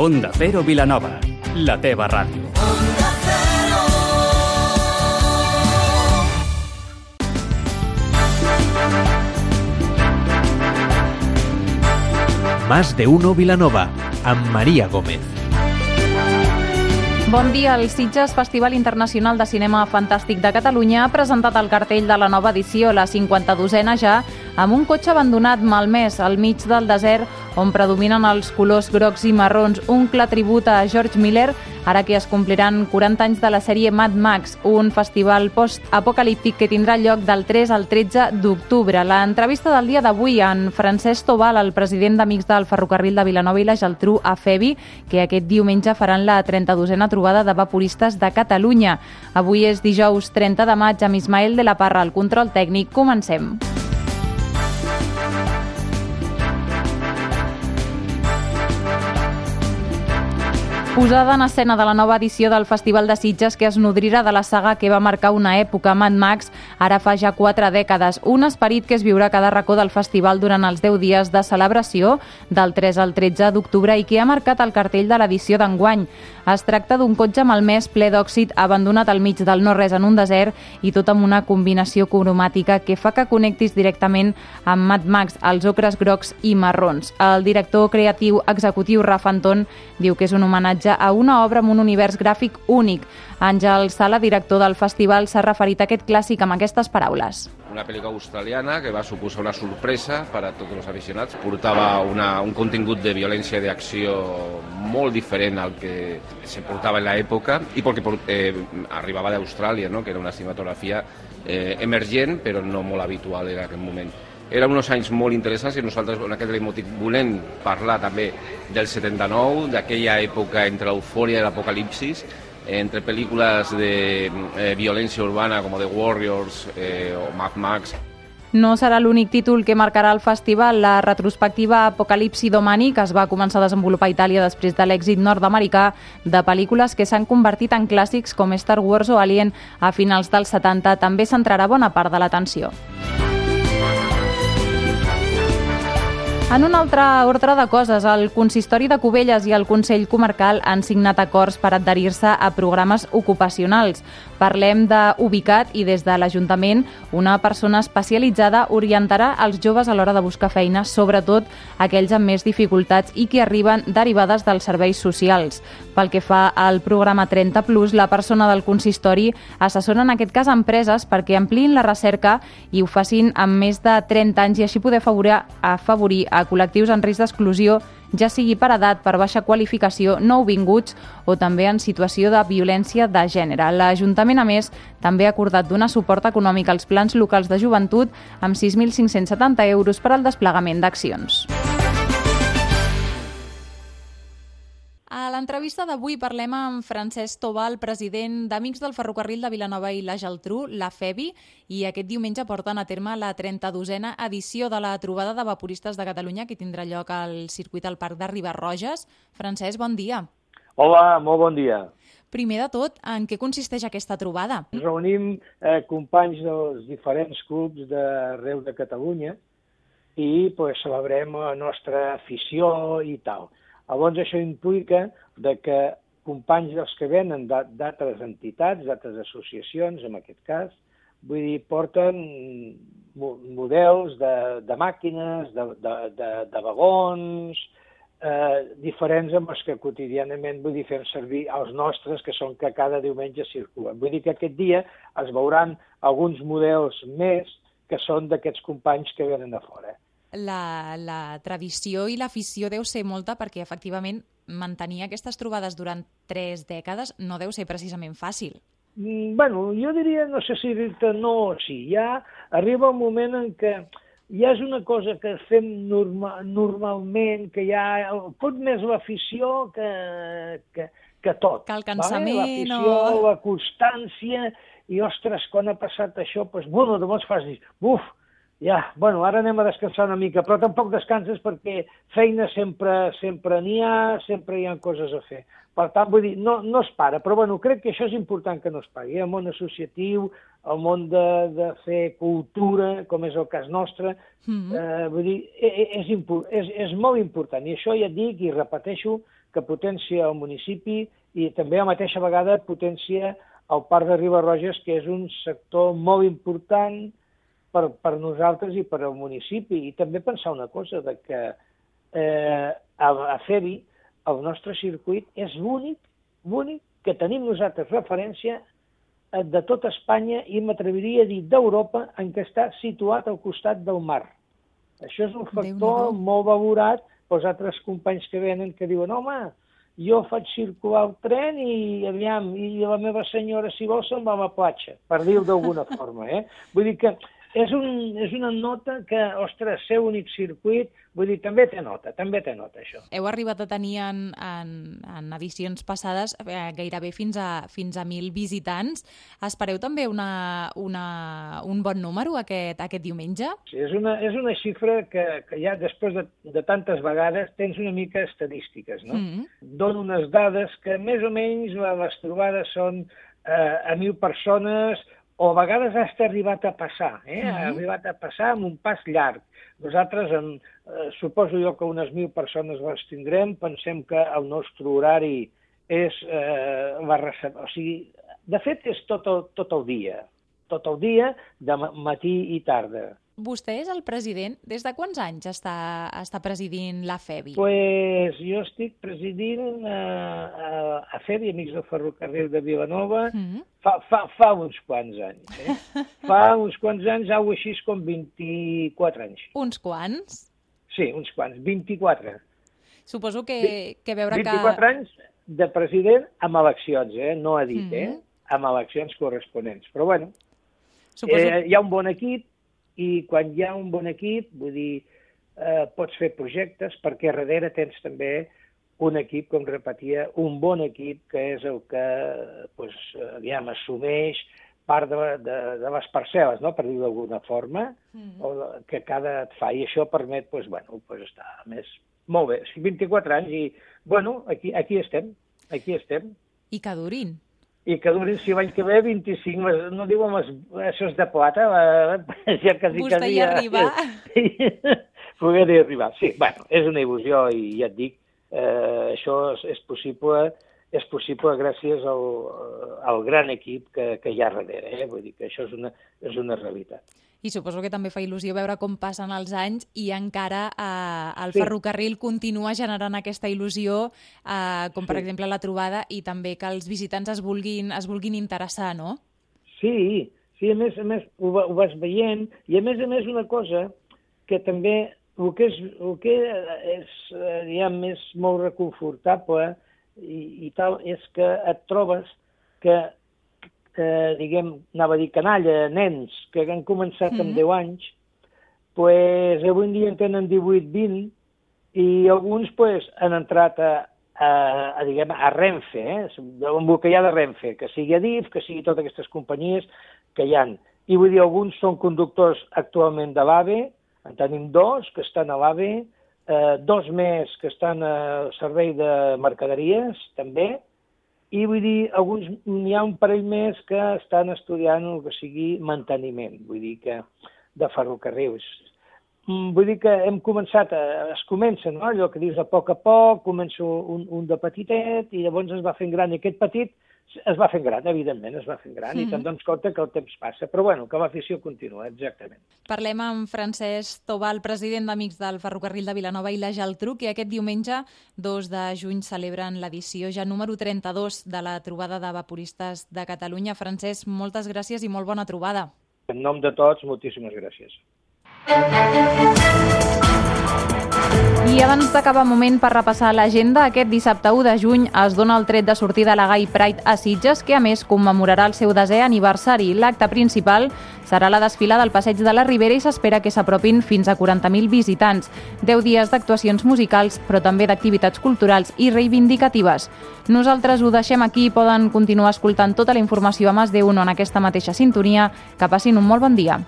Onda Cero Vilanova, la teva ràdio. Más de uno Vilanova, amb Maria Gómez. Bon dia. El Sitges Festival Internacional de Cinema Fantàstic de Catalunya ha presentat el cartell de la nova edició, la 52a ja, amb un cotxe abandonat malmès al mig del desert on predominen els colors grocs i marrons, un clar tribut a George Miller, ara que es compliran 40 anys de la sèrie Mad Max, un festival post-apocalíptic que tindrà lloc del 3 al 13 d'octubre. L'entrevista del dia d'avui en Francesc Tobal, el president d'Amics del Ferrocarril de Vilanova i la Geltrú a Febi, que aquest diumenge faran la 32a trobada de vaporistes de Catalunya. Avui és dijous 30 de maig amb Ismael de la Parra, al control tècnic. Comencem. Posada en escena de la nova edició del Festival de Sitges que es nodrirà de la saga que va marcar una època, Mad Max, ara fa ja quatre dècades. Un esperit que es viurà a cada racó del festival durant els 10 dies de celebració, del 3 al 13 d'octubre, i que ha marcat el cartell de l'edició d'enguany. Es tracta d'un cotxe malmès ple d'òxid abandonat al mig del no-res en un desert i tot amb una combinació cromàtica que fa que connectis directament amb Mad Max, els ocres grocs i marrons. El director creatiu executiu Rafa Anton diu que és un homenatge homenatge a una obra amb un univers gràfic únic. Àngel Sala, director del festival, s'ha referit a aquest clàssic amb aquestes paraules. Una pel·lícula australiana que va suposar una sorpresa per a tots els aficionats. Portava una, un contingut de violència i d'acció molt diferent al que se portava en l'època i perquè eh, arribava d'Austràlia, no? que era una cinematografia eh, emergent però no molt habitual en aquell moment eren uns anys molt interessants i nosaltres en aquest motiu volem parlar també del 79, d'aquella època entre l'eufòria i l'apocalipsis, entre pel·lícules de eh, violència urbana com The Warriors eh, o Mad Max. No serà l'únic títol que marcarà el festival. La retrospectiva Apocalipsi Domani, que es va començar a desenvolupar a Itàlia després de l'èxit nord-americà de pel·lícules que s'han convertit en clàssics com Star Wars o Alien a finals dels 70, també centrarà bona part de l'atenció. En un altre ordre de coses, el Consistori de Cubelles i el Consell Comarcal han signat acords per adherir-se a programes ocupacionals. Parlem d'Ubicat i des de l'Ajuntament una persona especialitzada orientarà els joves a l'hora de buscar feina, sobretot aquells amb més dificultats i que arriben derivades dels serveis socials. Pel que fa al programa 30 Plus, la persona del consistori assessora en aquest cas empreses perquè ampliïn la recerca i ho facin amb més de 30 anys i així poder afavorir, afavorir a col·lectius en risc d'exclusió, ja sigui per edat, per baixa qualificació, nouvinguts o també en situació de violència de gènere. L'Ajuntament, a més, també ha acordat donar suport econòmic als plans locals de joventut amb 6.570 euros per al desplegament d'accions. L'entrevista d'avui parlem amb Francesc Tobal, president d'Amics del Ferrocarril de Vilanova i la Geltrú, la FEBI, i aquest diumenge porten a terme la 32a edició de la trobada de vaporistes de Catalunya que tindrà lloc al circuit al Parc de Ribarroges. Francesc, bon dia. Hola, molt bon dia. Primer de tot, en què consisteix aquesta trobada? Ens reunim eh, companys dels diferents clubs d'arreu de Catalunya i pues, celebrem la nostra afició i tal. Llavors això implica de que companys dels que venen d'altres entitats, d'altres associacions, en aquest cas, vull dir, porten models de, de màquines, de, de, de, de vagons, eh, diferents amb els que quotidianament vull dir, fem servir els nostres, que són que cada diumenge circulen. Vull dir que aquest dia es veuran alguns models més que són d'aquests companys que venen de fora la, la tradició i l'afició deu ser molta perquè, efectivament, mantenir aquestes trobades durant tres dècades no deu ser precisament fàcil. Mm, bueno, jo diria, no sé si dir-te no o sí, ja arriba un moment en què ja és una cosa que fem norma, normalment, que ja pot més l'afició que, que, que tot. Que el cansament vale? L'afició, o... la constància, i ostres, quan ha passat això, doncs, bueno, llavors fas dir, uf, ja, bueno, ara anem a descansar una mica, però tampoc descanses perquè feina sempre sempre n'hi ha, sempre hi ha coses a fer. Per tant, vull dir, no, no es para, però bueno, crec que això és important que no es pari. El món associatiu, el món de, de fer cultura, com és el cas nostre, mm -hmm. eh, vull dir, és, e, és, és, és molt important. I això ja dic i repeteixo que potencia el municipi i també a la mateixa vegada potència el Parc de Ribarroges, que és un sector molt important per, per nosaltres i per al municipi. I també pensar una cosa, de que eh, a, a Febi el nostre circuit és l'únic, l'únic que tenim nosaltres referència eh, de tot Espanya i m'atreviria a dir d'Europa en què està situat al costat del mar. Això és un factor molt valorat pels altres companys que venen que diuen home, jo faig circular el tren i aviam, i la meva senyora, si vol, se'n va a la platja, per dir-ho d'alguna forma. Eh? Vull dir que és, un, és una nota que, ostres, ser únic circuit, vull dir, també té nota, també té nota, això. Heu arribat a tenir en, en, en edicions passades eh, gairebé fins a, fins a 1.000 visitants. Espereu també una, una, un bon número aquest, aquest diumenge? Sí, és una, és una xifra que, que ja després de, de tantes vegades tens una mica estadístiques, no? Mm -hmm. Dono unes dades que més o menys les trobades són eh, a 1.000 persones o a vegades ha arribat a passar, eh? Ha arribat a passar amb un pas llarg. Nosaltres, en, eh, suposo jo que unes mil persones les tindrem, pensem que el nostre horari és eh, la recepta, o sigui, de fet és tot el, tot el dia, tot el dia, de matí i tarda. Vostè és el president. Des de quants anys està, està presidint la FEBI? Pues jo estic presidint uh, a FEBI, Amics del Ferrocarril de Vilanova, mm -hmm. fa, fa, fa uns quants anys. Eh? fa uns quants anys, au així com 24 anys. Uns quants? Sí, uns quants, 24. Suposo que, que veure 24 que... 24 anys de president amb eleccions, eh? no ha dit, mm -hmm. eh? amb eleccions corresponents. Però bueno, Suposo... eh, hi ha un bon equip, i quan hi ha un bon equip, vull dir, eh, pots fer projectes perquè darrere tens també un equip, com repetia, un bon equip que és el que, pues, aviam, assumeix part de, de, de les parcel·les, no? per dir-ho d'alguna forma, mm -hmm. o que cada et fa, i això permet, pues, bueno, pues, estar més... Molt bé, 24 anys i, bueno, aquí, aquí estem, aquí estem. I que durin i que durin, si l'any que ve, 25, no diuen les, això és de plata, eh, ja quasi, Vostè quasi... hi arribar. Sí, poder arribar, sí, bueno, és una il·lusió i ja et dic, eh, això és, és possible és possible gràcies al, al gran equip que, que hi ha darrere, eh? vull dir que això és una, és una realitat i suposo que també fa il·lusió veure com passen els anys i encara eh, el sí. ferrocarril continua generant aquesta il·lusió, eh, com per sí. exemple la trobada, i també que els visitants es vulguin, es vulguin interessar, no? Sí, sí, a més a més ho, ho vas veient, i a més a més una cosa que també el que és, el que és diguem, més molt reconfortable i, i tal, és que et trobes que eh, diguem, anava a dir canalla, nens que han començat mm -hmm. amb 10 anys, pues, avui en dia en tenen 18-20 i alguns pues, han entrat a, a, a, diguem, a Renfe, eh? amb que hi ha de Renfe, que sigui Adif, que sigui totes aquestes companyies que hi han. I vull dir, alguns són conductors actualment de l'AVE, en tenim dos que estan a l'AVE, eh, dos més que estan al servei de mercaderies, també, i vull dir, alguns, n'hi ha un parell més que estan estudiant el que sigui manteniment, vull dir que de ferrocarrils. Mm, vull dir que hem començat, a, es comença, no? allò que dius a poc a poc, comença un, un de petitet i llavors es va fent gran. I aquest petit es va fent gran, evidentment, es va fent gran, mm -hmm. i te'n dones compte que el temps passa, però bueno, que l'afició continua, exactament. Parlem amb Francesc Tobal, president d'Amics del Ferrocarril de Vilanova i la Geltrú, que aquest diumenge, 2 de juny, celebren l'edició ja número 32 de la trobada de vaporistes de Catalunya. Francesc, moltes gràcies i molt bona trobada. En nom de tots, moltíssimes gràcies. I abans d'acabar moment per repassar l'agenda, aquest dissabte 1 de juny es dona el tret de sortida a la Gai Pride a Sitges, que a més commemorarà el seu desè aniversari. L'acte principal serà la desfilada al Passeig de la Ribera i s'espera que s'apropin fins a 40.000 visitants. 10 dies d'actuacions musicals, però també d'activitats culturals i reivindicatives. Nosaltres ho deixem aquí i poden continuar escoltant tota la informació a Mas de Uno en aquesta mateixa sintonia. Que passin un molt bon dia.